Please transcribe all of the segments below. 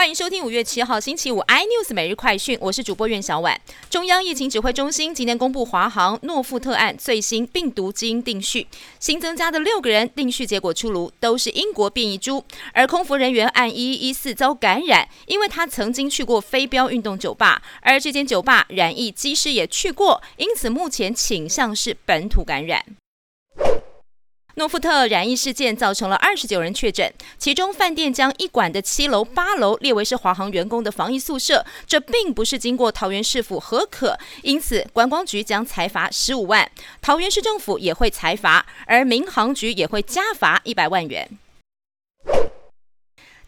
欢迎收听五月七号星期五 iNews 每日快讯，我是主播苑小婉。中央疫情指挥中心今天公布华航诺富特案最新病毒基因定序，新增加的六个人定序结果出炉，都是英国变异株。而空服人员按一一四遭感染，因为他曾经去过飞镖运动酒吧，而这间酒吧染疫机师也去过，因此目前倾向是本土感染。诺富特染疫事件造成了二十九人确诊，其中饭店将一馆的七楼、八楼列为是华航员工的防疫宿舍，这并不是经过桃园市府核可，因此观光局将裁罚十五万，桃园市政府也会裁罚，而民航局也会加罚一百万元。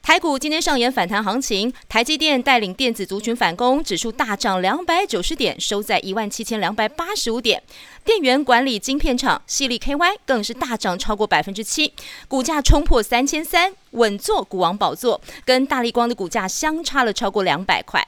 台股今天上演反弹行情，台积电带领电子族群反攻，指数大涨两百九十点，收在一万七千两百八十五点。电源管理晶片厂系利 KY 更是大涨超过百分之七，股价冲破三千三，稳坐股王宝座，跟大力光的股价相差了超过两百块。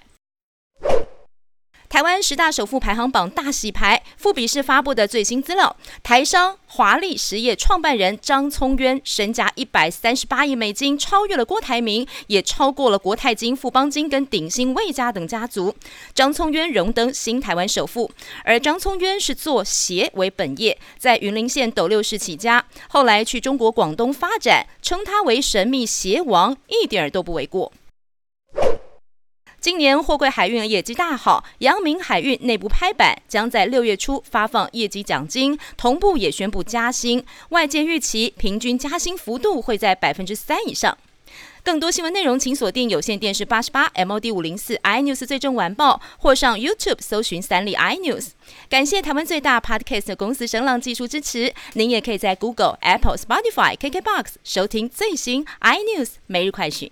台湾十大首富排行榜大洗牌，富比士发布的最新资料，台商华丽实业创办人张聪渊身家一百三十八亿美金，超越了郭台铭，也超过了国泰金、富邦金跟鼎新魏家等家族。张聪渊荣登新台湾首富，而张聪渊是做鞋为本业，在云林县斗六市起家，后来去中国广东发展，称他为神秘鞋王，一点儿都不为过。今年货柜海运业绩大好，阳明海运内部拍板，将在六月初发放业绩奖金，同步也宣布加薪。外界预期平均加薪幅度会在百分之三以上。更多新闻内容，请锁定有线电视八十八 MOD 五零四 iNews 最终晚报，或上 YouTube 搜寻三立 iNews。感谢台湾最大 Podcast 公司声浪技术支持。您也可以在 Google、Apple、Spotify、KKBox 收听最新 iNews 每日快讯。